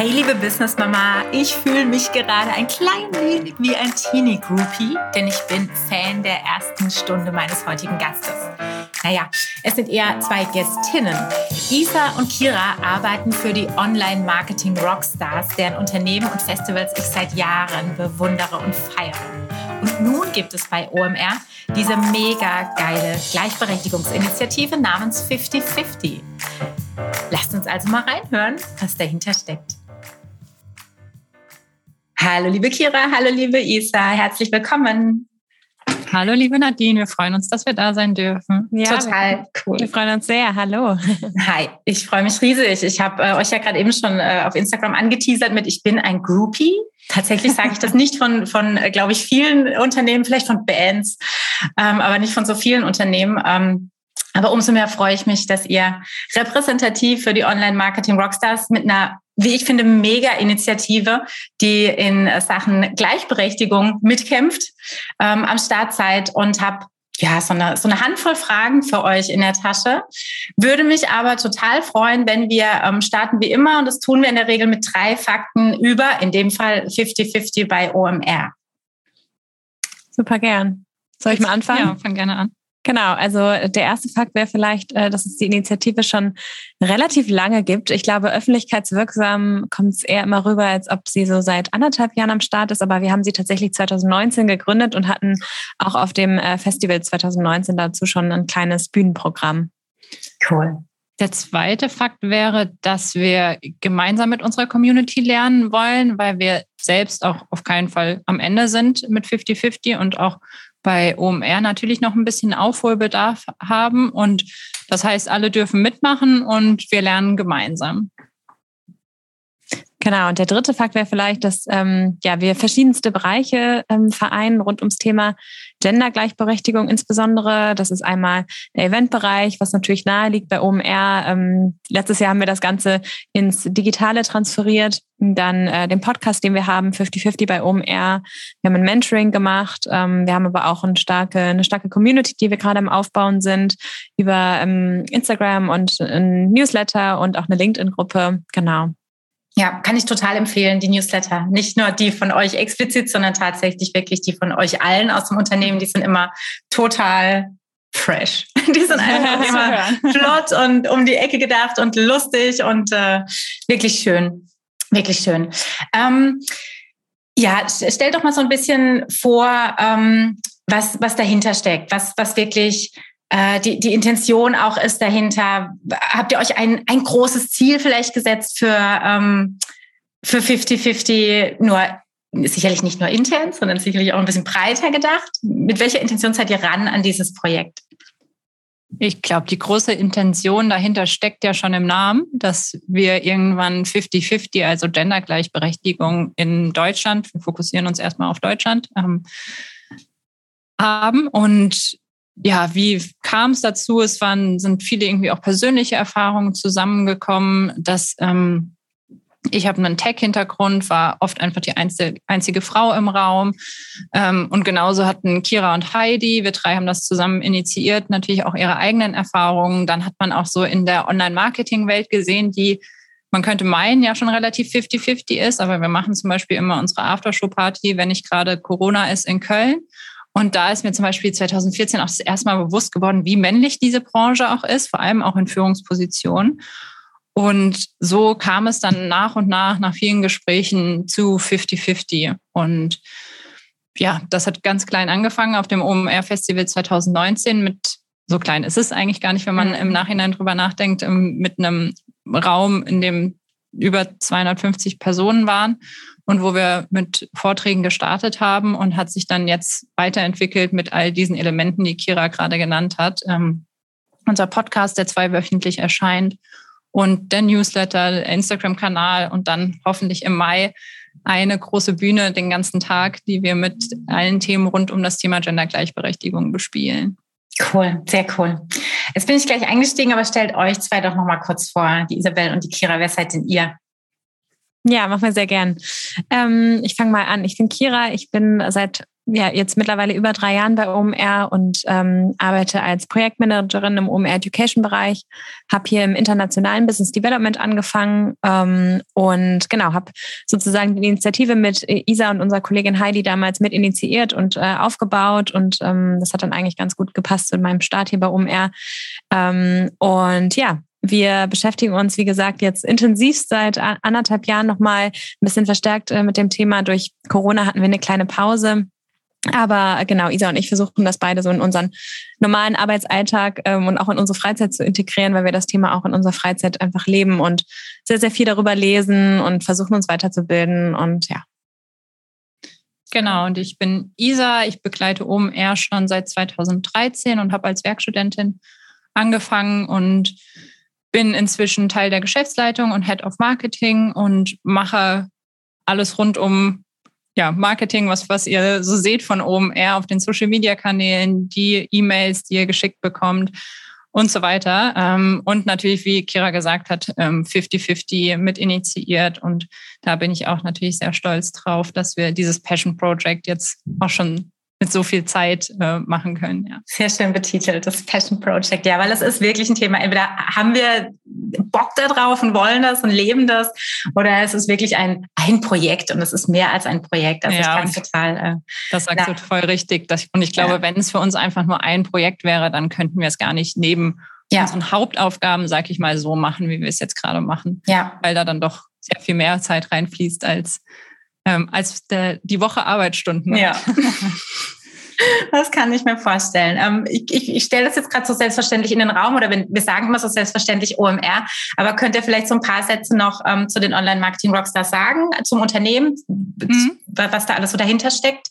Hey liebe Business Mama, ich fühle mich gerade ein klein wenig wie ein Teenie Groupie, denn ich bin Fan der ersten Stunde meines heutigen Gastes. Naja, es sind eher zwei Gästinnen. Isa und Kira arbeiten für die Online-Marketing Rockstars, deren Unternehmen und Festivals ich seit Jahren bewundere und feiere. Und nun gibt es bei OMR diese mega geile Gleichberechtigungsinitiative namens 50-50. Lasst uns also mal reinhören, was dahinter steckt. Hallo liebe Kira, hallo liebe Isa, herzlich willkommen. Hallo liebe Nadine, wir freuen uns, dass wir da sein dürfen. Ja, total cool. Wir freuen uns sehr. Hallo. Hi, ich freue mich riesig. Ich habe äh, euch ja gerade eben schon äh, auf Instagram angeteasert mit ich bin ein Groupie. Tatsächlich sage ich das nicht von, von äh, glaube ich, vielen Unternehmen, vielleicht von Bands, ähm, aber nicht von so vielen Unternehmen. Ähm, aber umso mehr freue ich mich, dass ihr repräsentativ für die Online-Marketing-Rockstars mit einer, wie ich finde, Mega-Initiative, die in Sachen Gleichberechtigung mitkämpft, ähm, am Start seid und habe ja, so eine, so eine Handvoll Fragen für euch in der Tasche. Würde mich aber total freuen, wenn wir ähm, starten wie immer und das tun wir in der Regel mit drei Fakten über, in dem Fall 50-50 bei OMR. Super gern. Soll ich mal anfangen? Ja, fang gerne an. Genau, also der erste Fakt wäre vielleicht, äh, dass es die Initiative schon relativ lange gibt. Ich glaube, öffentlichkeitswirksam kommt es eher immer rüber, als ob sie so seit anderthalb Jahren am Start ist. Aber wir haben sie tatsächlich 2019 gegründet und hatten auch auf dem äh, Festival 2019 dazu schon ein kleines Bühnenprogramm. Cool. Der zweite Fakt wäre, dass wir gemeinsam mit unserer Community lernen wollen, weil wir selbst auch auf keinen Fall am Ende sind mit 50-50 und auch bei OMR natürlich noch ein bisschen Aufholbedarf haben. Und das heißt, alle dürfen mitmachen und wir lernen gemeinsam. Genau, und der dritte Fakt wäre vielleicht, dass ähm, ja, wir verschiedenste Bereiche ähm, vereinen rund ums Thema Gendergleichberechtigung insbesondere. Das ist einmal der Eventbereich, was natürlich nahe liegt bei OMR. Ähm, letztes Jahr haben wir das Ganze ins Digitale transferiert. Dann äh, den Podcast, den wir haben, 50-50 bei OMR. Wir haben ein Mentoring gemacht. Ähm, wir haben aber auch eine starke, eine starke Community, die wir gerade am Aufbauen sind, über ähm, Instagram und ein Newsletter und auch eine LinkedIn-Gruppe. Genau. Ja, kann ich total empfehlen, die Newsletter. Nicht nur die von euch explizit, sondern tatsächlich wirklich die von euch allen aus dem Unternehmen. Die sind immer total fresh. Die sind einfach immer flott und um die Ecke gedacht und lustig und äh, wirklich schön. Wirklich schön. Ähm, ja, stell doch mal so ein bisschen vor, ähm, was, was dahinter steckt, was, was wirklich die, die Intention auch ist dahinter? Habt ihr euch ein, ein großes Ziel vielleicht gesetzt für, ähm, für 50-50 nur sicherlich nicht nur intern, sondern sicherlich auch ein bisschen breiter gedacht. Mit welcher Intention seid ihr ran an dieses Projekt? Ich glaube, die große Intention dahinter steckt ja schon im Namen, dass wir irgendwann 50-50, also Gendergleichberechtigung in Deutschland, wir fokussieren uns erstmal auf Deutschland, ähm, haben. Und ja, wie kam es dazu? Es waren, sind viele irgendwie auch persönliche Erfahrungen zusammengekommen, dass ähm, ich habe einen Tech-Hintergrund, war oft einfach die einzige, Frau im Raum. Ähm, und genauso hatten Kira und Heidi, wir drei haben das zusammen initiiert, natürlich auch ihre eigenen Erfahrungen. Dann hat man auch so in der Online-Marketing-Welt gesehen, die man könnte meinen, ja schon relativ 50-50 ist, aber wir machen zum Beispiel immer unsere Aftershow-Party, wenn nicht gerade Corona ist in Köln. Und da ist mir zum Beispiel 2014 auch das erste Mal bewusst geworden, wie männlich diese Branche auch ist, vor allem auch in Führungspositionen. Und so kam es dann nach und nach, nach vielen Gesprächen zu 50-50. Und ja, das hat ganz klein angefangen auf dem OMR Festival 2019 mit, so klein ist es eigentlich gar nicht, wenn man im mhm. Nachhinein drüber nachdenkt, mit einem Raum, in dem über 250 Personen waren und wo wir mit Vorträgen gestartet haben und hat sich dann jetzt weiterentwickelt mit all diesen Elementen, die Kira gerade genannt hat. Ähm, unser Podcast, der zweiwöchentlich erscheint und der Newsletter, der Instagram-Kanal und dann hoffentlich im Mai eine große Bühne den ganzen Tag, die wir mit allen Themen rund um das Thema Gendergleichberechtigung bespielen. Cool, sehr cool. Jetzt bin ich gleich eingestiegen, aber stellt euch zwei doch noch mal kurz vor, die Isabel und die Kira. Wer seid denn ihr? Ja, machen wir sehr gern. Ähm, ich fange mal an. Ich bin Kira. Ich bin seit ja jetzt mittlerweile über drei Jahren bei OMR und ähm, arbeite als Projektmanagerin im OMR Education Bereich. Habe hier im internationalen Business Development angefangen ähm, und genau habe sozusagen die Initiative mit Isa und unserer Kollegin Heidi damals mit initiiert und äh, aufgebaut und ähm, das hat dann eigentlich ganz gut gepasst zu meinem Start hier bei OMR. Ähm, und ja, wir beschäftigen uns, wie gesagt, jetzt intensiv seit anderthalb Jahren nochmal ein bisschen verstärkt äh, mit dem Thema. Durch Corona hatten wir eine kleine Pause. Aber genau, Isa und ich versuchen das beide so in unseren normalen Arbeitsalltag ähm, und auch in unsere Freizeit zu integrieren, weil wir das Thema auch in unserer Freizeit einfach leben und sehr, sehr viel darüber lesen und versuchen uns weiterzubilden und ja. Genau, und ich bin Isa, ich begleite OMR schon seit 2013 und habe als Werkstudentin angefangen und bin inzwischen Teil der Geschäftsleitung und Head of Marketing und mache alles rund um ja, Marketing, was, was ihr so seht von OMR auf den Social Media Kanälen, die E-Mails, die ihr geschickt bekommt und so weiter. Ähm, und natürlich, wie Kira gesagt hat, 50-50 ähm, mit initiiert. Und da bin ich auch natürlich sehr stolz drauf, dass wir dieses Passion Project jetzt auch schon mit so viel Zeit äh, machen können. Ja. Sehr schön betitelt, das Passion Project. Ja, weil es ist wirklich ein Thema. Entweder haben wir Bock da drauf und wollen das und leben das, oder es ist wirklich ein, ein Projekt und es ist mehr als ein Projekt. Also ja, ich kann total. Äh, das sagst du voll richtig. Dass, und ich glaube, ja. wenn es für uns einfach nur ein Projekt wäre, dann könnten wir es gar nicht neben ja. unseren Hauptaufgaben, sag ich mal, so machen, wie wir es jetzt gerade machen. Ja. Weil da dann doch sehr viel mehr Zeit reinfließt als ähm, als der, die Woche Arbeitsstunden. Ja. Das kann ich mir vorstellen. Ähm, ich, ich, ich stelle das jetzt gerade so selbstverständlich in den Raum oder wenn, wir sagen immer so selbstverständlich OMR, aber könnt ihr vielleicht so ein paar Sätze noch ähm, zu den Online-Marketing-Rockstars sagen, zum Unternehmen, mhm. was da alles so dahinter steckt?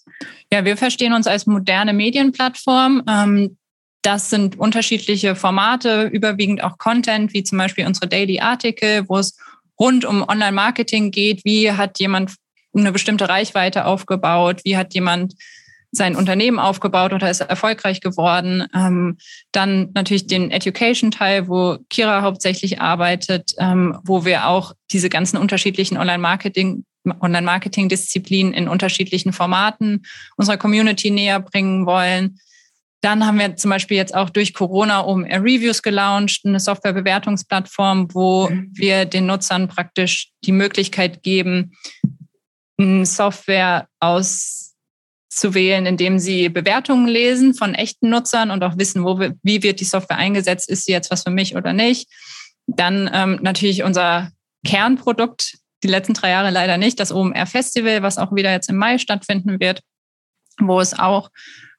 Ja, wir verstehen uns als moderne Medienplattform. Ähm, das sind unterschiedliche Formate, überwiegend auch Content, wie zum Beispiel unsere Daily-Artikel, wo es rund um Online-Marketing geht. Wie hat jemand eine bestimmte Reichweite aufgebaut? Wie hat jemand sein Unternehmen aufgebaut oder ist erfolgreich geworden? Ähm, dann natürlich den Education-Teil, wo Kira hauptsächlich arbeitet, ähm, wo wir auch diese ganzen unterschiedlichen Online-Marketing Online-Marketing-Disziplinen in unterschiedlichen Formaten unserer Community näher bringen wollen. Dann haben wir zum Beispiel jetzt auch durch Corona um Reviews gelauncht, eine Software-Bewertungsplattform, wo mhm. wir den Nutzern praktisch die Möglichkeit geben, Software auszuwählen, indem sie Bewertungen lesen von echten Nutzern und auch wissen, wo wie wird die Software eingesetzt, ist sie jetzt was für mich oder nicht. Dann ähm, natürlich unser Kernprodukt, die letzten drei Jahre leider nicht, das OMR Festival, was auch wieder jetzt im Mai stattfinden wird, wo es auch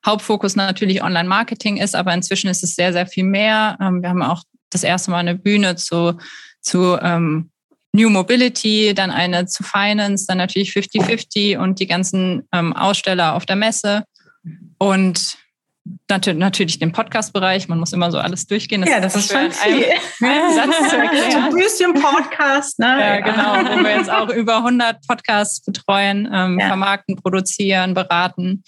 Hauptfokus natürlich Online-Marketing ist, aber inzwischen ist es sehr, sehr viel mehr. Ähm, wir haben auch das erste Mal eine Bühne zu, zu ähm, New Mobility, dann eine zu Finance, dann natürlich 50-50 und die ganzen ähm, Aussteller auf der Messe und natürlich den Podcast-Bereich. Man muss immer so alles durchgehen. Das ja, das ist, schon viel. Satz zu erklären. Bisschen Podcast, ne? Ja, genau. Wo wir jetzt auch über 100 Podcasts betreuen, ähm, ja. vermarkten, produzieren, beraten.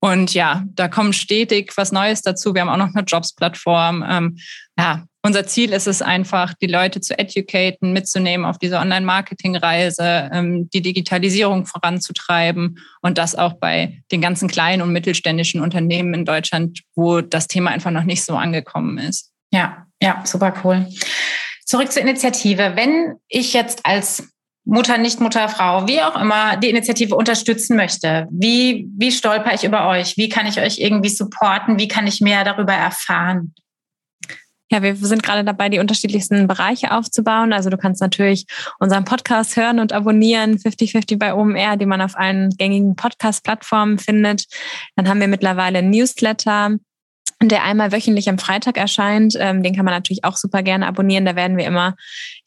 Und ja, da kommt stetig was Neues dazu. Wir haben auch noch eine Jobs-Plattform. Ähm, ja, unser Ziel ist es einfach, die Leute zu educaten, mitzunehmen auf diese Online-Marketing-Reise, ähm, die Digitalisierung voranzutreiben und das auch bei den ganzen kleinen und mittelständischen Unternehmen in Deutschland, wo das Thema einfach noch nicht so angekommen ist. Ja, ja, super cool. Zurück zur Initiative. Wenn ich jetzt als Mutter, nicht Mutter, Frau, wie auch immer, die Initiative unterstützen möchte, wie, wie stolper ich über euch? Wie kann ich euch irgendwie supporten? Wie kann ich mehr darüber erfahren? Ja, wir sind gerade dabei, die unterschiedlichsten Bereiche aufzubauen. Also du kannst natürlich unseren Podcast hören und abonnieren, 5050 bei OMR, die man auf allen gängigen Podcast-Plattformen findet. Dann haben wir mittlerweile Newsletter, der einmal wöchentlich am Freitag erscheint. Ähm, den kann man natürlich auch super gerne abonnieren. Da werden wir immer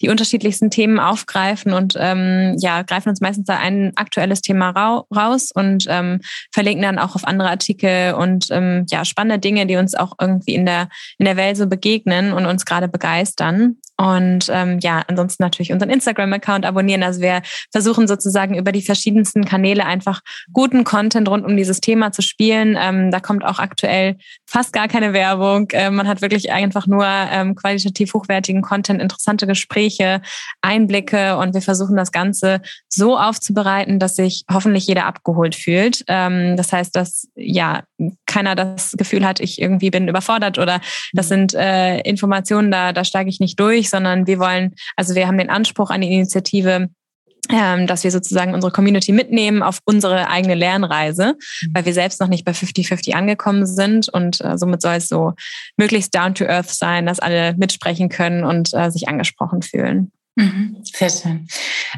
die unterschiedlichsten Themen aufgreifen und ähm, ja, greifen uns meistens da ein aktuelles Thema ra raus und ähm, verlinken dann auch auf andere Artikel und ähm, ja, spannende Dinge, die uns auch irgendwie in der, in der Welt so begegnen und uns gerade begeistern. Und ähm, ja, ansonsten natürlich unseren Instagram-Account abonnieren. Also wir versuchen sozusagen über die verschiedensten Kanäle einfach guten Content rund um dieses Thema zu spielen. Ähm, da kommt auch aktuell fast gar keine Werbung. Äh, man hat wirklich einfach nur ähm, qualitativ hochwertigen Content, interessante Gespräche, Einblicke und wir versuchen das Ganze so aufzubereiten, dass sich hoffentlich jeder abgeholt fühlt. Ähm, das heißt, dass ja keiner das Gefühl hat, ich irgendwie bin überfordert oder das mhm. sind äh, Informationen, da, da steige ich nicht durch, sondern wir wollen, also wir haben den Anspruch an die Initiative, ähm, dass wir sozusagen unsere Community mitnehmen auf unsere eigene Lernreise, mhm. weil wir selbst noch nicht bei 50-50 angekommen sind und äh, somit soll es so möglichst down to earth sein, dass alle mitsprechen können und äh, sich angesprochen fühlen. Mhm, sehr schön.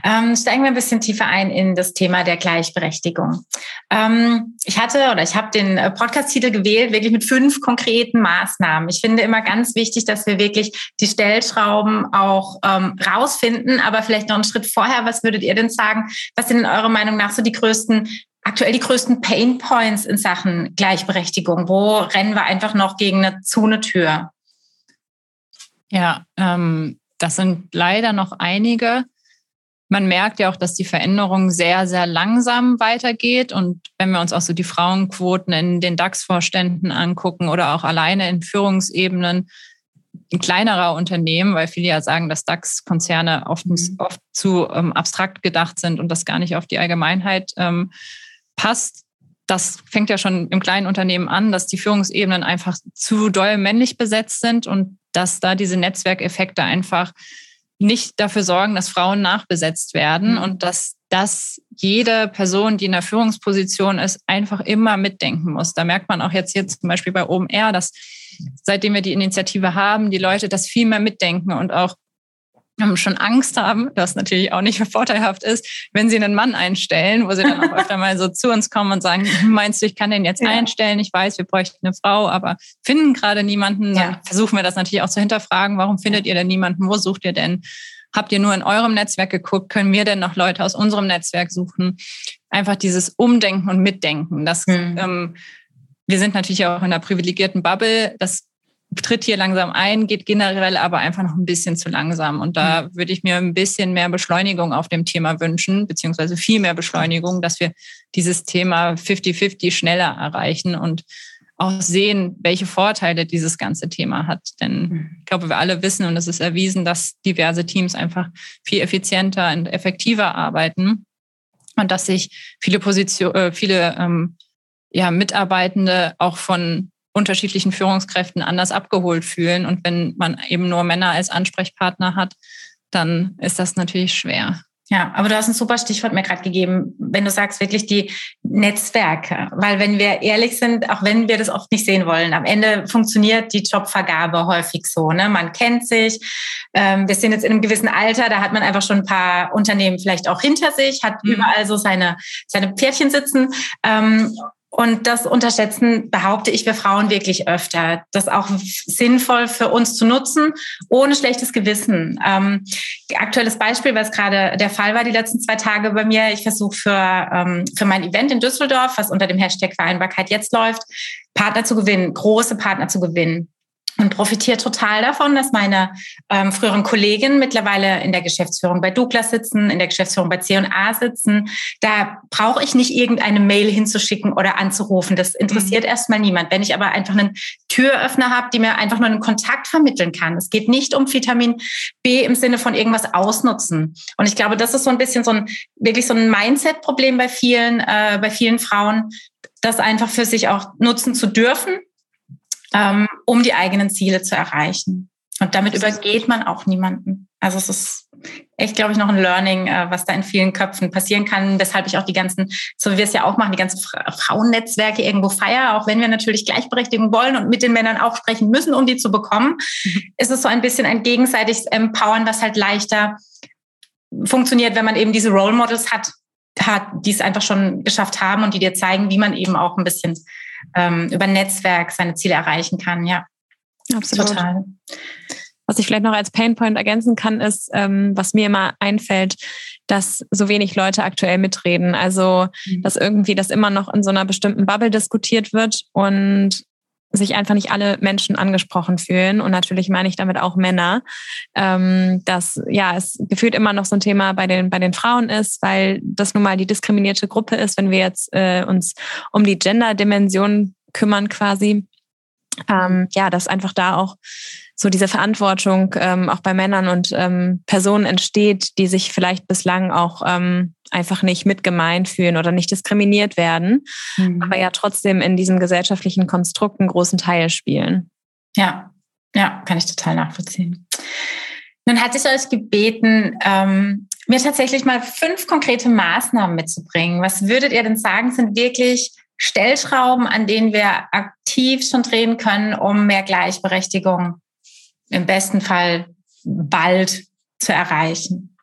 Ähm, steigen wir ein bisschen tiefer ein in das Thema der Gleichberechtigung. Ähm, ich hatte oder ich habe den äh, Podcast-Titel gewählt, wirklich mit fünf konkreten Maßnahmen. Ich finde immer ganz wichtig, dass wir wirklich die Stellschrauben auch ähm, rausfinden. Aber vielleicht noch einen Schritt vorher, was würdet ihr denn sagen? Was sind in eurer Meinung nach so die größten aktuell die größten Pain Points in Sachen Gleichberechtigung? Wo rennen wir einfach noch gegen eine Zune Tür? Ja, ähm, das sind leider noch einige. Man merkt ja auch, dass die Veränderung sehr, sehr langsam weitergeht. Und wenn wir uns auch so die Frauenquoten in den DAX-Vorständen angucken oder auch alleine in Führungsebenen in kleinerer Unternehmen, weil viele ja sagen, dass DAX-Konzerne oft, mhm. oft zu ähm, abstrakt gedacht sind und das gar nicht auf die Allgemeinheit ähm, passt. Das fängt ja schon im kleinen Unternehmen an, dass die Führungsebenen einfach zu doll männlich besetzt sind und dass da diese Netzwerkeffekte einfach nicht dafür sorgen, dass Frauen nachbesetzt werden mhm. und dass dass jede Person, die in der Führungsposition ist, einfach immer mitdenken muss. Da merkt man auch jetzt hier zum Beispiel bei OMR, dass seitdem wir die Initiative haben, die Leute das viel mehr mitdenken und auch schon Angst haben, was natürlich auch nicht vorteilhaft ist, wenn sie einen Mann einstellen, wo sie dann auch öfter mal so zu uns kommen und sagen, meinst du, ich kann den jetzt ja. einstellen? Ich weiß, wir bräuchten eine Frau, aber finden gerade niemanden. Dann versuchen wir das natürlich auch zu hinterfragen. Warum findet ihr denn niemanden? Wo sucht ihr denn? Habt ihr nur in eurem Netzwerk geguckt? Können wir denn noch Leute aus unserem Netzwerk suchen? Einfach dieses Umdenken und Mitdenken. Das, mhm. ähm, wir sind natürlich auch in einer privilegierten Bubble. Das tritt hier langsam ein, geht generell aber einfach noch ein bisschen zu langsam. Und da mhm. würde ich mir ein bisschen mehr Beschleunigung auf dem Thema wünschen, beziehungsweise viel mehr Beschleunigung, dass wir dieses Thema 50-50 schneller erreichen und auch sehen, welche Vorteile dieses ganze Thema hat. Denn mhm. ich glaube, wir alle wissen und es ist erwiesen, dass diverse Teams einfach viel effizienter und effektiver arbeiten und dass sich viele Position, äh, viele ähm, ja, Mitarbeitende auch von unterschiedlichen Führungskräften anders abgeholt fühlen. Und wenn man eben nur Männer als Ansprechpartner hat, dann ist das natürlich schwer. Ja, aber du hast ein super Stichwort mir gerade gegeben, wenn du sagst wirklich die Netzwerke. Weil wenn wir ehrlich sind, auch wenn wir das oft nicht sehen wollen, am Ende funktioniert die Jobvergabe häufig so. Ne? Man kennt sich. Ähm, wir sind jetzt in einem gewissen Alter, da hat man einfach schon ein paar Unternehmen vielleicht auch hinter sich, hat mhm. überall so seine, seine Pferdchen sitzen. Ähm, und das unterschätzen, behaupte ich, wir Frauen wirklich öfter. Das auch sinnvoll für uns zu nutzen, ohne schlechtes Gewissen. Ähm, aktuelles Beispiel, was gerade der Fall war die letzten zwei Tage bei mir. Ich versuche für, ähm, für mein Event in Düsseldorf, was unter dem Hashtag Vereinbarkeit jetzt läuft, Partner zu gewinnen, große Partner zu gewinnen und profitiere total davon, dass meine ähm, früheren Kolleginnen mittlerweile in der Geschäftsführung bei Douglas sitzen, in der Geschäftsführung bei C&A sitzen. Da brauche ich nicht irgendeine Mail hinzuschicken oder anzurufen. Das interessiert mhm. erstmal niemand. Wenn ich aber einfach einen Türöffner habe, die mir einfach nur einen Kontakt vermitteln kann. Es geht nicht um Vitamin B im Sinne von irgendwas ausnutzen. Und ich glaube, das ist so ein bisschen so ein wirklich so ein Mindset-Problem bei vielen, äh, bei vielen Frauen, das einfach für sich auch nutzen zu dürfen ähm, um die eigenen Ziele zu erreichen. Und damit übergeht man auch niemanden. Also es ist echt, glaube ich, noch ein Learning, äh, was da in vielen Köpfen passieren kann, weshalb ich auch die ganzen, so wie wir es ja auch machen, die ganzen Frauennetzwerke irgendwo feier, auch wenn wir natürlich Gleichberechtigung wollen und mit den Männern auch sprechen müssen, um die zu bekommen, mhm. ist es so ein bisschen ein gegenseitiges Empowern, was halt leichter funktioniert, wenn man eben diese Role Models hat, hat, die es einfach schon geschafft haben und die dir zeigen, wie man eben auch ein bisschen ähm, über Netzwerk seine Ziele erreichen kann. Ja, absolut. Total. Was ich vielleicht noch als Painpoint ergänzen kann, ist, ähm, was mir immer einfällt, dass so wenig Leute aktuell mitreden. Also, mhm. dass irgendwie das immer noch in so einer bestimmten Bubble diskutiert wird und sich einfach nicht alle Menschen angesprochen fühlen. Und natürlich meine ich damit auch Männer, ähm, dass ja es gefühlt immer noch so ein Thema bei den, bei den Frauen ist, weil das nun mal die diskriminierte Gruppe ist, wenn wir jetzt äh, uns um die Gender-Dimension kümmern quasi ähm, ja, dass einfach da auch so diese Verantwortung ähm, auch bei Männern und ähm, Personen entsteht, die sich vielleicht bislang auch ähm, einfach nicht mitgemeint fühlen oder nicht diskriminiert werden, mhm. aber ja trotzdem in diesem gesellschaftlichen Konstrukt einen großen Teil spielen. Ja, ja, kann ich total nachvollziehen. Nun hatte ich euch gebeten, ähm, mir tatsächlich mal fünf konkrete Maßnahmen mitzubringen. Was würdet ihr denn sagen, sind wirklich Stellschrauben, an denen wir aktiv schon drehen können, um mehr Gleichberechtigung im besten Fall bald zu erreichen?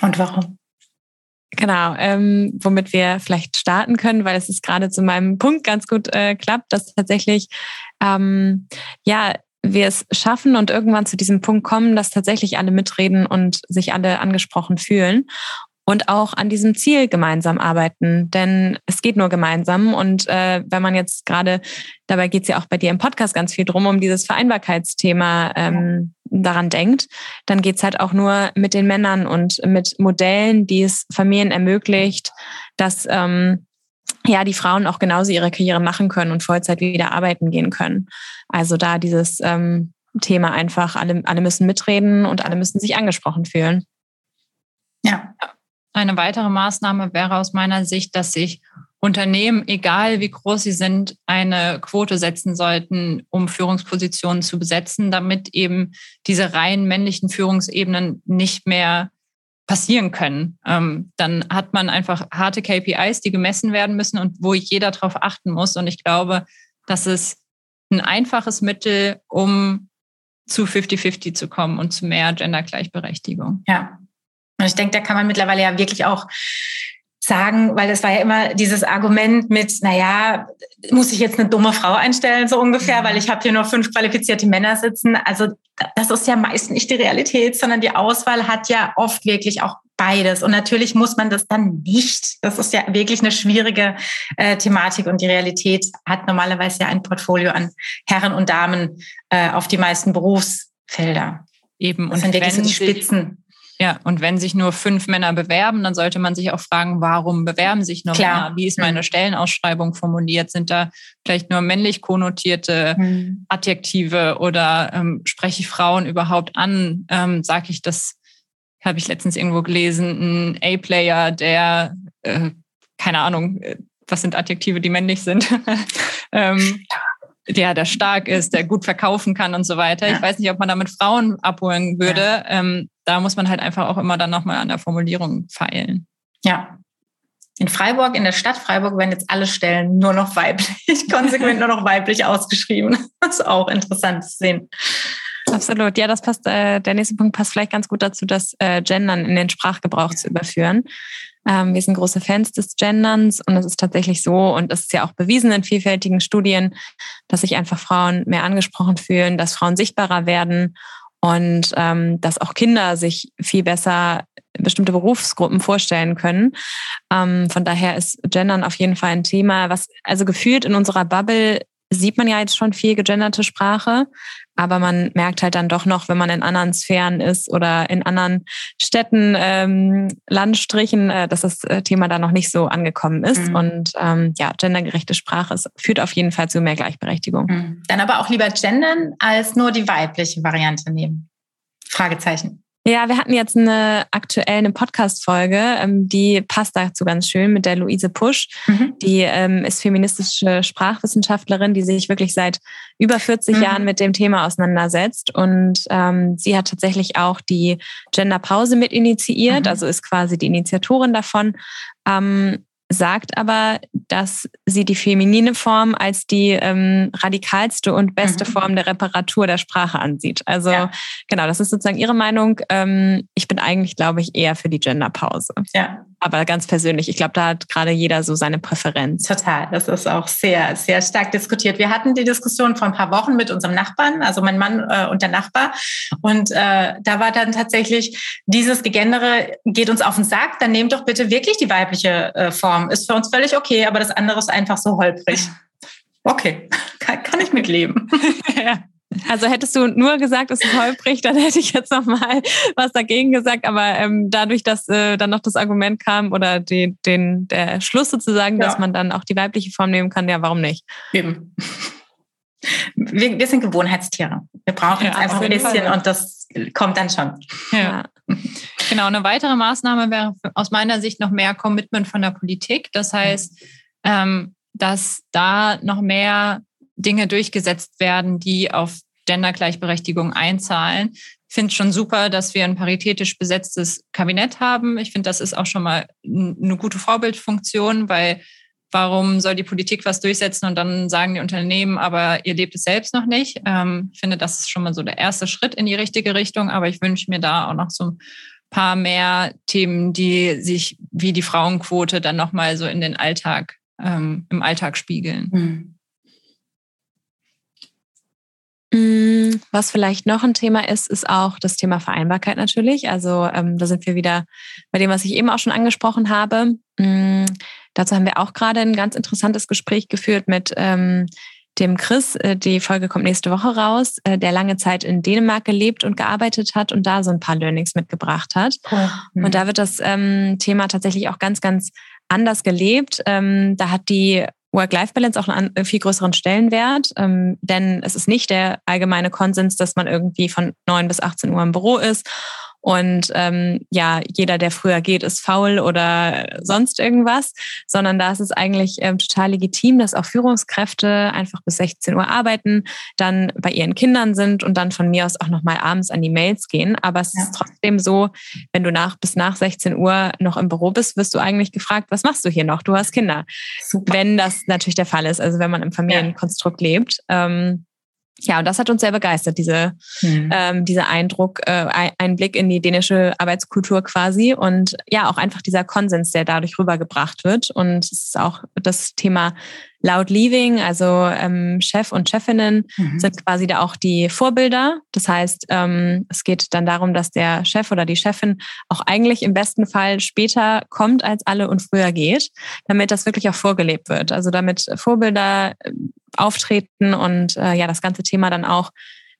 Und warum? Genau, ähm, womit wir vielleicht starten können, weil es ist gerade zu meinem Punkt ganz gut äh, klappt, dass tatsächlich ähm, ja wir es schaffen und irgendwann zu diesem Punkt kommen, dass tatsächlich alle mitreden und sich alle angesprochen fühlen und auch an diesem Ziel gemeinsam arbeiten. Denn es geht nur gemeinsam. Und äh, wenn man jetzt gerade, dabei geht es ja auch bei dir im Podcast ganz viel drum, um dieses Vereinbarkeitsthema ähm, daran denkt, dann geht es halt auch nur mit den Männern und mit Modellen, die es Familien ermöglicht, dass ähm, ja, die Frauen auch genauso ihre Karriere machen können und Vollzeit wieder arbeiten gehen können. Also da dieses ähm, Thema einfach, alle, alle müssen mitreden und alle müssen sich angesprochen fühlen. Ja. Eine weitere Maßnahme wäre aus meiner Sicht, dass sich Unternehmen, egal wie groß sie sind, eine Quote setzen sollten, um Führungspositionen zu besetzen, damit eben diese rein männlichen Führungsebenen nicht mehr passieren können. Ähm, dann hat man einfach harte KPIs, die gemessen werden müssen und wo jeder darauf achten muss. Und ich glaube, das ist ein einfaches Mittel, um zu 50-50 zu kommen und zu mehr Gendergleichberechtigung. Ja. Und ich denke, da kann man mittlerweile ja wirklich auch sagen, weil es war ja immer dieses Argument mit, naja, muss ich jetzt eine dumme Frau einstellen, so ungefähr, weil ich habe hier nur fünf qualifizierte Männer sitzen. Also das ist ja meist nicht die Realität, sondern die Auswahl hat ja oft wirklich auch beides. Und natürlich muss man das dann nicht. Das ist ja wirklich eine schwierige äh, Thematik und die Realität hat normalerweise ja ein Portfolio an Herren und Damen äh, auf die meisten Berufsfelder. Eben. Das und sind wirklich so die Spitzen. Ja, und wenn sich nur fünf Männer bewerben, dann sollte man sich auch fragen, warum bewerben sich nur Klar. Männer? Wie ist meine mhm. Stellenausschreibung formuliert? Sind da vielleicht nur männlich konnotierte mhm. Adjektive oder ähm, spreche ich Frauen überhaupt an? Ähm, Sage ich das, habe ich letztens irgendwo gelesen, ein A-Player, der, äh, keine Ahnung, äh, was sind Adjektive, die männlich sind? ähm, der, der stark ist, der gut verkaufen kann und so weiter. Ja. Ich weiß nicht, ob man damit Frauen abholen würde. Ja. Ähm, da muss man halt einfach auch immer dann nochmal an der Formulierung feilen. Ja. In Freiburg, in der Stadt Freiburg, werden jetzt alle Stellen nur noch weiblich, konsequent nur noch weiblich ausgeschrieben. Das ist auch interessant zu sehen. Absolut. Ja, das passt. Äh, der nächste Punkt passt vielleicht ganz gut dazu, das äh, Gendern in den Sprachgebrauch zu überführen. Ähm, wir sind große Fans des Genderns und es ist tatsächlich so und es ist ja auch bewiesen in vielfältigen Studien, dass sich einfach Frauen mehr angesprochen fühlen, dass Frauen sichtbarer werden und ähm, dass auch Kinder sich viel besser bestimmte Berufsgruppen vorstellen können. Ähm, von daher ist Gendern auf jeden Fall ein Thema, was also gefühlt in unserer Bubble sieht man ja jetzt schon viel gegenderte Sprache, aber man merkt halt dann doch noch, wenn man in anderen Sphären ist oder in anderen Städten, ähm, Landstrichen, äh, dass das äh, Thema da noch nicht so angekommen ist. Mhm. Und ähm, ja, gendergerechte Sprache es führt auf jeden Fall zu mehr Gleichberechtigung. Mhm. Dann aber auch lieber gendern als nur die weibliche Variante nehmen. Fragezeichen. Ja, wir hatten jetzt eine aktuelle Podcast-Folge, ähm, die passt dazu ganz schön mit der Luise Pusch. Mhm. Die ähm, ist feministische Sprachwissenschaftlerin, die sich wirklich seit über 40 mhm. Jahren mit dem Thema auseinandersetzt. Und ähm, sie hat tatsächlich auch die Genderpause mit initiiert, mhm. also ist quasi die Initiatorin davon. Ähm, sagt aber, dass sie die feminine Form als die ähm, radikalste und beste mhm. Form der Reparatur der Sprache ansieht. Also ja. genau, das ist sozusagen ihre Meinung. Ähm, ich bin eigentlich, glaube ich, eher für die Genderpause. Ja. Aber ganz persönlich, ich glaube, da hat gerade jeder so seine Präferenz. Total, das ist auch sehr, sehr stark diskutiert. Wir hatten die Diskussion vor ein paar Wochen mit unserem Nachbarn, also mein Mann äh, und der Nachbar. Und äh, da war dann tatsächlich dieses Gegendere geht uns auf den Sack, dann nehmt doch bitte wirklich die weibliche äh, Form. Ist für uns völlig okay, aber das andere ist einfach so holprig. Okay, kann, kann ich mitleben. ja. Also hättest du nur gesagt, es ist holprig, dann hätte ich jetzt noch mal was dagegen gesagt. Aber ähm, dadurch, dass äh, dann noch das Argument kam oder die, den, der Schluss sozusagen, ja. dass man dann auch die weibliche Form nehmen kann, ja, warum nicht? Eben. Wir, wir sind Gewohnheitstiere. Wir brauchen ja, einfach ein bisschen Fall. und das kommt dann schon. Ja. Genau, eine weitere Maßnahme wäre aus meiner Sicht noch mehr Commitment von der Politik. Das heißt, ähm, dass da noch mehr Dinge durchgesetzt werden, die auf Gendergleichberechtigung einzahlen. Ich finde es schon super, dass wir ein paritätisch besetztes Kabinett haben. Ich finde, das ist auch schon mal eine gute Vorbildfunktion, weil warum soll die Politik was durchsetzen und dann sagen die Unternehmen, aber ihr lebt es selbst noch nicht. Ähm, ich finde, das ist schon mal so der erste Schritt in die richtige Richtung, aber ich wünsche mir da auch noch so ein paar mehr Themen, die sich wie die Frauenquote dann nochmal so in den Alltag, ähm, im Alltag spiegeln. Mhm. Was vielleicht noch ein Thema ist, ist auch das Thema Vereinbarkeit natürlich. Also ähm, da sind wir wieder bei dem, was ich eben auch schon angesprochen habe. Mhm. Dazu haben wir auch gerade ein ganz interessantes Gespräch geführt mit ähm, dem Chris. Äh, die Folge kommt nächste Woche raus, äh, der lange Zeit in Dänemark gelebt und gearbeitet hat und da so ein paar Learnings mitgebracht hat. Mhm. Und da wird das ähm, Thema tatsächlich auch ganz, ganz anders gelebt. Ähm, da hat die Work-Life-Balance auch einen viel größeren Stellenwert, ähm, denn es ist nicht der allgemeine Konsens, dass man irgendwie von 9 bis 18 Uhr im Büro ist und ähm, ja, jeder, der früher geht, ist faul oder sonst irgendwas, sondern da ist es eigentlich ähm, total legitim, dass auch Führungskräfte einfach bis 16 Uhr arbeiten, dann bei ihren Kindern sind und dann von mir aus auch nochmal abends an die Mails gehen. Aber es ja. ist trotzdem so, wenn du nach bis nach 16 Uhr noch im Büro bist, wirst du eigentlich gefragt, was machst du hier noch? Du hast Kinder. Super. Wenn das natürlich der Fall ist, also wenn man im Familienkonstrukt ja. lebt. Ähm, ja, und das hat uns sehr begeistert, diese, mhm. ähm, dieser Eindruck, äh, ein Blick in die dänische Arbeitskultur quasi und ja, auch einfach dieser Konsens, der dadurch rübergebracht wird. Und es ist auch das Thema Loud Leaving, also ähm, Chef und Chefinnen mhm. sind quasi da auch die Vorbilder. Das heißt, ähm, es geht dann darum, dass der Chef oder die Chefin auch eigentlich im besten Fall später kommt als alle und früher geht, damit das wirklich auch vorgelebt wird. Also damit Vorbilder auftreten und äh, ja, das ganze Thema dann auch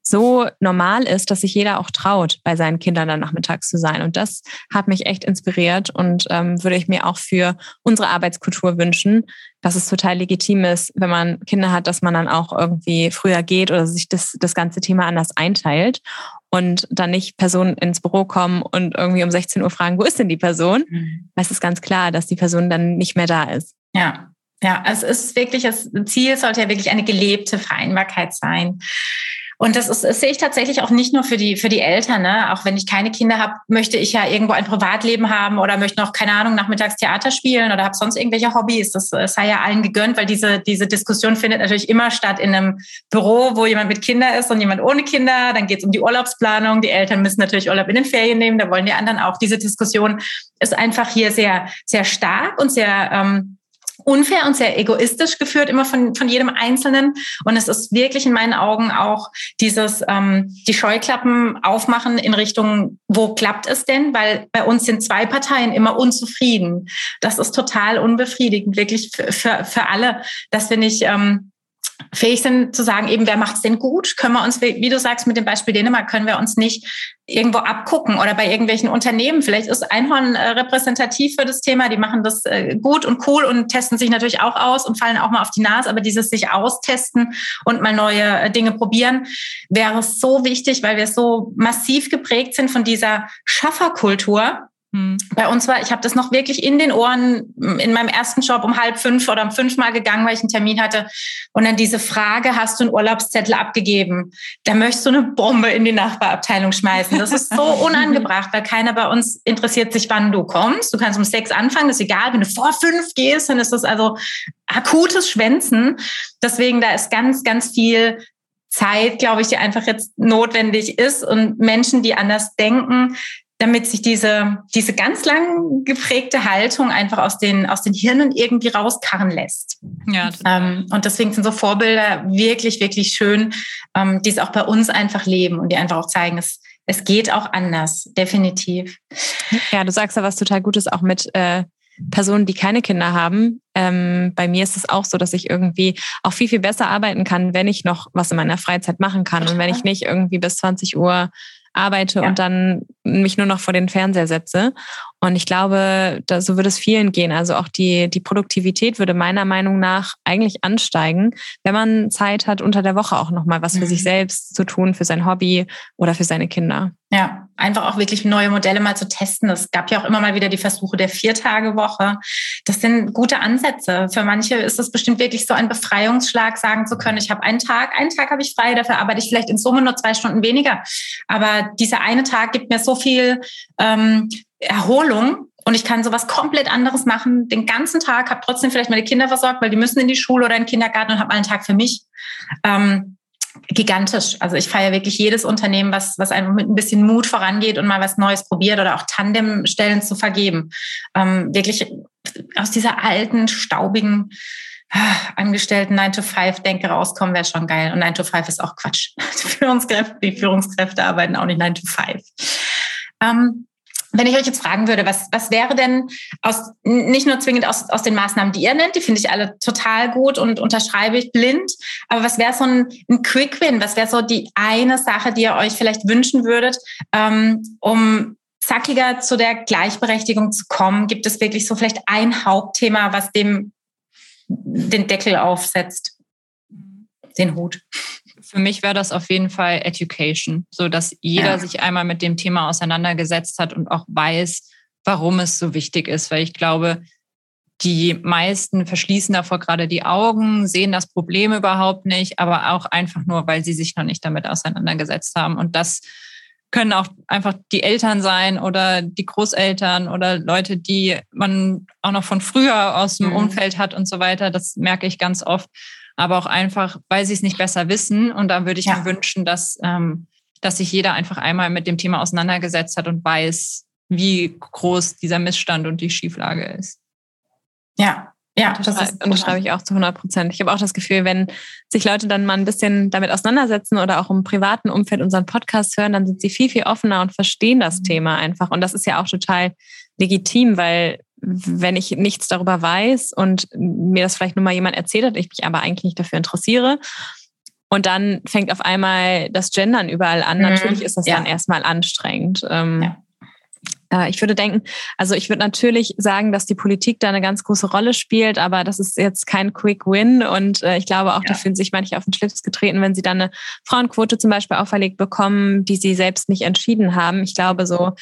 so normal ist, dass sich jeder auch traut, bei seinen Kindern dann nachmittags zu sein. Und das hat mich echt inspiriert und ähm, würde ich mir auch für unsere Arbeitskultur wünschen, dass es total legitim ist, wenn man Kinder hat, dass man dann auch irgendwie früher geht oder sich das, das ganze Thema anders einteilt und dann nicht Personen ins Büro kommen und irgendwie um 16 Uhr fragen, wo ist denn die Person? Mhm. Es ist ganz klar, dass die Person dann nicht mehr da ist. Ja, ja, es ist wirklich, das Ziel sollte ja wirklich eine gelebte Vereinbarkeit sein. Und das, ist, das sehe ich tatsächlich auch nicht nur für die, für die Eltern. Ne? Auch wenn ich keine Kinder habe, möchte ich ja irgendwo ein Privatleben haben oder möchte noch, keine Ahnung, nachmittags Theater spielen oder habe sonst irgendwelche Hobbys. Das, das sei ja allen gegönnt, weil diese, diese Diskussion findet natürlich immer statt in einem Büro, wo jemand mit Kindern ist und jemand ohne Kinder. Dann geht es um die Urlaubsplanung. Die Eltern müssen natürlich Urlaub in den Ferien nehmen. Da wollen die anderen auch. Diese Diskussion ist einfach hier sehr, sehr stark und sehr ähm, unfair und sehr egoistisch geführt, immer von, von jedem Einzelnen. Und es ist wirklich in meinen Augen auch dieses, ähm, die Scheuklappen aufmachen in Richtung, wo klappt es denn? Weil bei uns sind zwei Parteien immer unzufrieden. Das ist total unbefriedigend, wirklich für, für, für alle, dass wir nicht ähm, fähig sind zu sagen, eben, wer macht es denn gut? Können wir uns, wie du sagst, mit dem Beispiel Dänemark, können wir uns nicht irgendwo abgucken oder bei irgendwelchen Unternehmen. Vielleicht ist Einhorn äh, repräsentativ für das Thema. Die machen das äh, gut und cool und testen sich natürlich auch aus und fallen auch mal auf die Nase. Aber dieses sich austesten und mal neue äh, Dinge probieren, wäre so wichtig, weil wir so massiv geprägt sind von dieser Schafferkultur. Bei uns war, ich habe das noch wirklich in den Ohren in meinem ersten Job um halb fünf oder um fünf Mal gegangen, weil ich einen Termin hatte. Und dann diese Frage, hast du einen Urlaubszettel abgegeben? Da möchtest du eine Bombe in die Nachbarabteilung schmeißen. Das ist so unangebracht, weil keiner bei uns interessiert sich, wann du kommst. Du kannst um sechs anfangen, ist egal. Wenn du vor fünf gehst, dann ist das also akutes Schwänzen. Deswegen, da ist ganz, ganz viel Zeit, glaube ich, die einfach jetzt notwendig ist und Menschen, die anders denken, damit sich diese, diese ganz lang geprägte Haltung einfach aus den, aus den Hirnen irgendwie rauskarren lässt. Ja, ähm, und deswegen sind so Vorbilder wirklich, wirklich schön, ähm, die es auch bei uns einfach leben und die einfach auch zeigen, es, es geht auch anders, definitiv. Ja, du sagst ja was total Gutes auch mit äh, Personen, die keine Kinder haben. Ähm, bei mir ist es auch so, dass ich irgendwie auch viel, viel besser arbeiten kann, wenn ich noch was in meiner Freizeit machen kann und wenn ich nicht irgendwie bis 20 Uhr arbeite ja. und dann mich nur noch vor den Fernseher setze. Und ich glaube, da, so würde es vielen gehen. Also auch die, die Produktivität würde meiner Meinung nach eigentlich ansteigen, wenn man Zeit hat, unter der Woche auch nochmal was für mhm. sich selbst zu tun, für sein Hobby oder für seine Kinder. Ja, einfach auch wirklich neue Modelle mal zu testen. Es gab ja auch immer mal wieder die Versuche der Viertagewoche. Das sind gute Ansätze. Für manche ist es bestimmt wirklich so ein Befreiungsschlag, sagen zu können, ich habe einen Tag, einen Tag habe ich frei, dafür arbeite ich vielleicht in Summe nur zwei Stunden weniger. Aber dieser eine Tag gibt mir so viel ähm, Erholung und ich kann sowas komplett anderes machen den ganzen Tag, habe trotzdem vielleicht meine Kinder versorgt, weil die müssen in die Schule oder in den Kindergarten und habe einen Tag für mich. Ähm, gigantisch. Also ich feiere wirklich jedes Unternehmen, was, was einfach mit ein bisschen Mut vorangeht und mal was Neues probiert oder auch Tandemstellen zu vergeben. Ähm, wirklich aus dieser alten, staubigen ah, Angestellten 9-to-5-Denke rauskommen, wäre schon geil. Und 9-to-5 ist auch Quatsch. Die Führungskräfte, die Führungskräfte arbeiten auch nicht 9-to-5. Ähm, wenn ich euch jetzt fragen würde, was, was wäre denn aus, nicht nur zwingend aus, aus den Maßnahmen, die ihr nennt, die finde ich alle total gut und unterschreibe ich blind, aber was wäre so ein, ein Quick Win? Was wäre so die eine Sache, die ihr euch vielleicht wünschen würdet, ähm, um zackiger zu der Gleichberechtigung zu kommen? Gibt es wirklich so vielleicht ein Hauptthema, was dem den Deckel aufsetzt? Den Hut für mich wäre das auf jeden Fall Education, so dass jeder ja. sich einmal mit dem Thema auseinandergesetzt hat und auch weiß, warum es so wichtig ist, weil ich glaube, die meisten verschließen davor gerade die Augen, sehen das Problem überhaupt nicht, aber auch einfach nur, weil sie sich noch nicht damit auseinandergesetzt haben. Und das können auch einfach die Eltern sein oder die Großeltern oder Leute, die man auch noch von früher aus dem mhm. Umfeld hat und so weiter. Das merke ich ganz oft aber auch einfach, weil sie es nicht besser wissen. Und da würde ich ja. mir wünschen, dass, ähm, dass sich jeder einfach einmal mit dem Thema auseinandergesetzt hat und weiß, wie groß dieser Missstand und die Schieflage ist. Ja, ja, das ist, unterschreibe ich auch zu 100 Prozent. Ich habe auch das Gefühl, wenn sich Leute dann mal ein bisschen damit auseinandersetzen oder auch im privaten Umfeld unseren Podcast hören, dann sind sie viel, viel offener und verstehen das mhm. Thema einfach. Und das ist ja auch total legitim, weil wenn ich nichts darüber weiß und mir das vielleicht nur mal jemand erzählt hat, ich mich aber eigentlich nicht dafür interessiere. Und dann fängt auf einmal das Gendern überall an. Mhm. Natürlich ist das ja. dann erstmal anstrengend. Ähm, ja. Äh, ich würde denken, also ich würde natürlich sagen, dass die Politik da eine ganz große Rolle spielt, aber das ist jetzt kein Quick Win. Und äh, ich glaube auch, ja. da fühlen sich manche auf den Schlips getreten, wenn sie dann eine Frauenquote zum Beispiel auferlegt bekommen, die sie selbst nicht entschieden haben. Ich glaube so,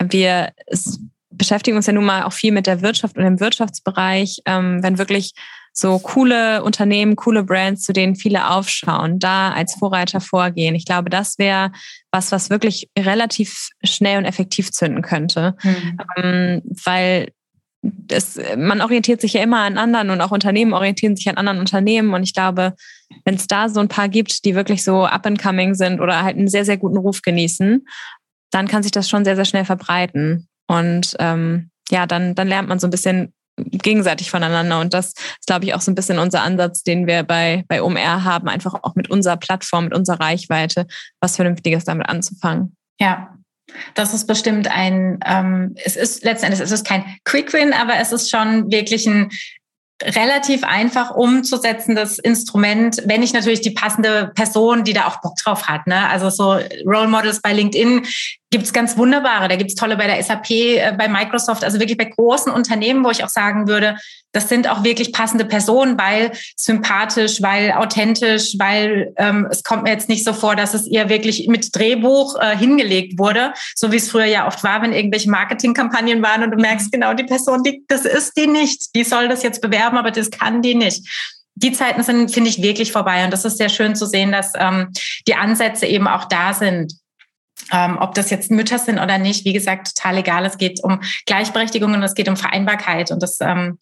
wir, es beschäftigen uns ja nun mal auch viel mit der Wirtschaft und dem Wirtschaftsbereich, ähm, wenn wirklich so coole Unternehmen, coole Brands, zu denen viele aufschauen, da als Vorreiter vorgehen. Ich glaube, das wäre was, was wirklich relativ schnell und effektiv zünden könnte, mhm. ähm, weil das, man orientiert sich ja immer an anderen und auch Unternehmen orientieren sich an anderen Unternehmen. Und ich glaube, wenn es da so ein paar gibt, die wirklich so up and coming sind oder halt einen sehr, sehr guten Ruf genießen, dann kann sich das schon sehr, sehr schnell verbreiten. Und ähm, ja, dann, dann lernt man so ein bisschen gegenseitig voneinander. Und das ist, glaube ich, auch so ein bisschen unser Ansatz, den wir bei, bei OMR haben, einfach auch mit unserer Plattform, mit unserer Reichweite, was Vernünftiges damit anzufangen. Ja, das ist bestimmt ein, ähm, es ist letztendlich, es ist kein Quick Win, aber es ist schon wirklich ein relativ einfach umzusetzendes Instrument, wenn ich natürlich die passende Person, die da auch Bock drauf hat. Ne? Also so Role Models bei LinkedIn gibt's ganz wunderbare. Da gibt's tolle bei der SAP, äh, bei Microsoft, also wirklich bei großen Unternehmen, wo ich auch sagen würde, das sind auch wirklich passende Personen, weil sympathisch, weil authentisch, weil ähm, es kommt mir jetzt nicht so vor, dass es ihr wirklich mit Drehbuch äh, hingelegt wurde, so wie es früher ja oft war, wenn irgendwelche Marketingkampagnen waren und du merkst genau, die Person, die, das ist die nicht. Die soll das jetzt bewerben, aber das kann die nicht die Zeiten sind, finde ich, wirklich vorbei. Und das ist sehr schön zu sehen, dass ähm, die Ansätze eben auch da sind. Ähm, ob das jetzt Mütter sind oder nicht, wie gesagt, total egal. Es geht um Gleichberechtigung und es geht um Vereinbarkeit. Und das, ähm,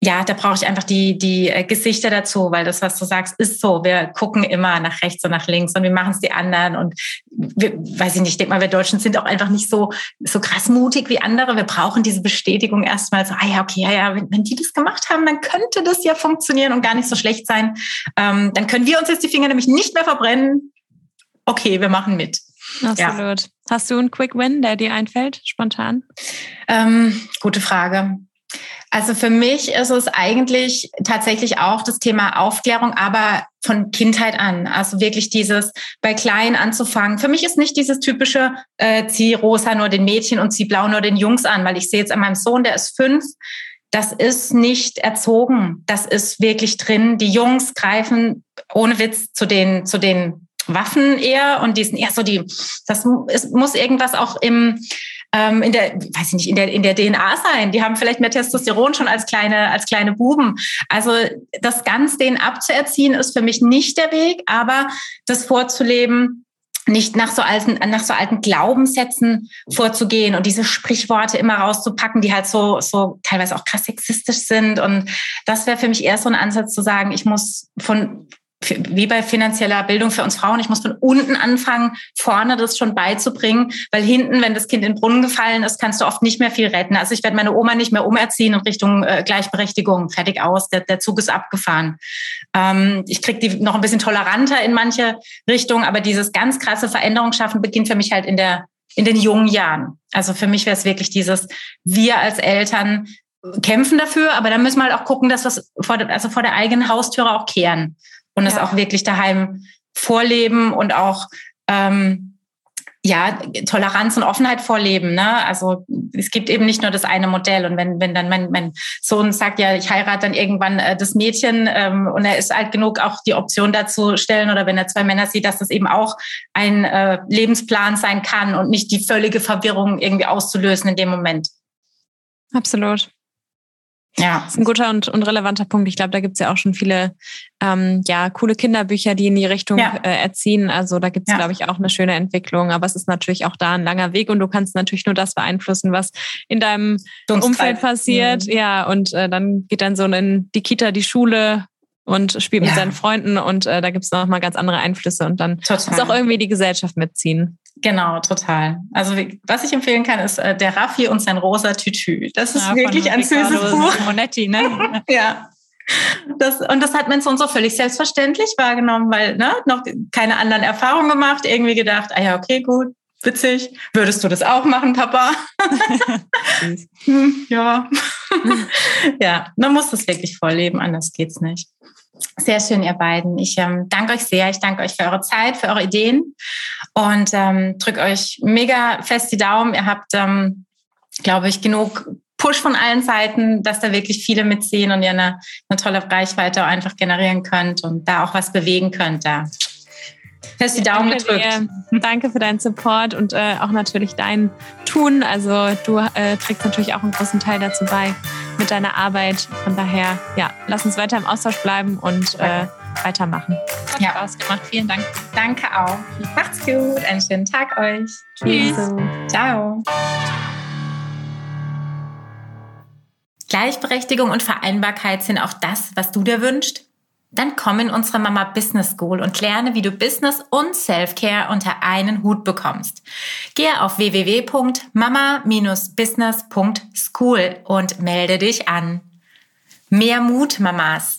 ja, da brauche ich einfach die, die äh, Gesichter dazu, weil das, was du sagst, ist so. Wir gucken immer nach rechts und nach links und wir machen es die anderen. Und wir, weiß ich nicht, ich denke mal, wir Deutschen sind auch einfach nicht so, so krass mutig wie andere. Wir brauchen diese Bestätigung erstmal so, ah ja, okay, ja, ja, wenn, wenn die das gemacht haben, dann könnte das ja funktionieren und gar nicht so schlecht sein. Ähm, dann können wir uns jetzt die Finger nämlich nicht mehr verbrennen. Okay, wir machen mit. Absolut. Ja. Hast du einen Quick Win, der dir einfällt, spontan? Ähm, gute Frage. Also für mich ist es eigentlich tatsächlich auch das Thema Aufklärung, aber von Kindheit an. Also wirklich dieses bei klein anzufangen. Für mich ist nicht dieses typische, äh, zieh rosa nur den Mädchen und zieh blau nur den Jungs an, weil ich sehe jetzt an meinem Sohn, der ist fünf, das ist nicht erzogen. Das ist wirklich drin. Die Jungs greifen ohne Witz zu den, zu den Waffen eher und die sind eher so die, das ist, muss irgendwas auch im, ähm, in der, weiß ich nicht, in der, in der DNA sein. Die haben vielleicht mehr Testosteron schon als kleine, als kleine Buben. Also das ganz denen abzuerziehen ist für mich nicht der Weg, aber das vorzuleben, nicht nach so alten, nach so alten Glaubenssätzen vorzugehen und diese Sprichworte immer rauszupacken, die halt so, so teilweise auch krass sexistisch sind. Und das wäre für mich eher so ein Ansatz zu sagen, ich muss von, wie bei finanzieller Bildung für uns Frauen, ich muss von unten anfangen, vorne das schon beizubringen, weil hinten, wenn das Kind in den Brunnen gefallen ist, kannst du oft nicht mehr viel retten. Also ich werde meine Oma nicht mehr umerziehen in Richtung äh, Gleichberechtigung. Fertig aus, der, der Zug ist abgefahren. Ähm, ich kriege die noch ein bisschen toleranter in manche Richtungen, aber dieses ganz krasse Veränderung schaffen beginnt für mich halt in der in den jungen Jahren. Also für mich wäre es wirklich dieses, wir als Eltern kämpfen dafür, aber dann müssen wir halt auch gucken, dass wir es vor, also vor der eigenen Haustüre auch kehren und ja. es auch wirklich daheim vorleben und auch ähm, ja, Toleranz und Offenheit vorleben. Ne? Also es gibt eben nicht nur das eine Modell. Und wenn, wenn dann mein, mein Sohn sagt, ja, ich heirate dann irgendwann äh, das Mädchen ähm, und er ist alt genug, auch die Option dazu stellen oder wenn er zwei Männer sieht, dass das eben auch ein äh, Lebensplan sein kann und nicht die völlige Verwirrung irgendwie auszulösen in dem Moment. Absolut. Ja. Das ist ein guter und, und relevanter Punkt. Ich glaube, da gibt es ja auch schon viele ähm, ja, coole Kinderbücher, die in die Richtung ja. äh, erziehen. Also da gibt es, ja. glaube ich, auch eine schöne Entwicklung. Aber es ist natürlich auch da ein langer Weg und du kannst natürlich nur das beeinflussen, was in deinem Umfeld passiert. Mhm. Ja, und äh, dann geht dann so in die Kita, die Schule und spielt ja. mit seinen Freunden und äh, da gibt es noch mal ganz andere Einflüsse und dann Total. muss auch irgendwie die Gesellschaft mitziehen. Genau, total. Also was ich empfehlen kann, ist äh, der Raffi und sein rosa Tütü. Das ist ja, wirklich ein süßes Buch. Monetti, ne? ja. Das, und das hat mein Sohn so völlig selbstverständlich wahrgenommen, weil ne, noch keine anderen Erfahrungen gemacht, irgendwie gedacht, ah ja, okay, gut, witzig. Würdest du das auch machen, Papa? hm, ja. ja, man muss das wirklich vorleben, anders geht's nicht. Sehr schön, ihr beiden. Ich ähm, danke euch sehr. Ich danke euch für eure Zeit, für eure Ideen und ähm, drücke euch mega fest die Daumen. Ihr habt, ähm, glaube ich, genug Push von allen Seiten, dass da wirklich viele mitziehen und ihr eine, eine tolle Reichweite einfach generieren könnt und da auch was bewegen könnt. Da Fest die Daumen Danke gedrückt. Dir. Danke für deinen Support und äh, auch natürlich dein Tun. Also du äh, trägst natürlich auch einen großen Teil dazu bei mit deiner Arbeit. Von daher, ja, lass uns weiter im Austausch bleiben und äh, weitermachen. Hat ja. Spaß gemacht. Vielen Dank. Danke auch. Macht's gut. Einen schönen Tag euch. Tschüss. Ciao. Gleichberechtigung und Vereinbarkeit sind auch das, was du dir wünschst? Dann komm in unsere Mama Business School und lerne, wie du Business und Self-Care unter einen Hut bekommst. Gehe auf www.mama-business.school und melde dich an. Mehr Mut, Mamas!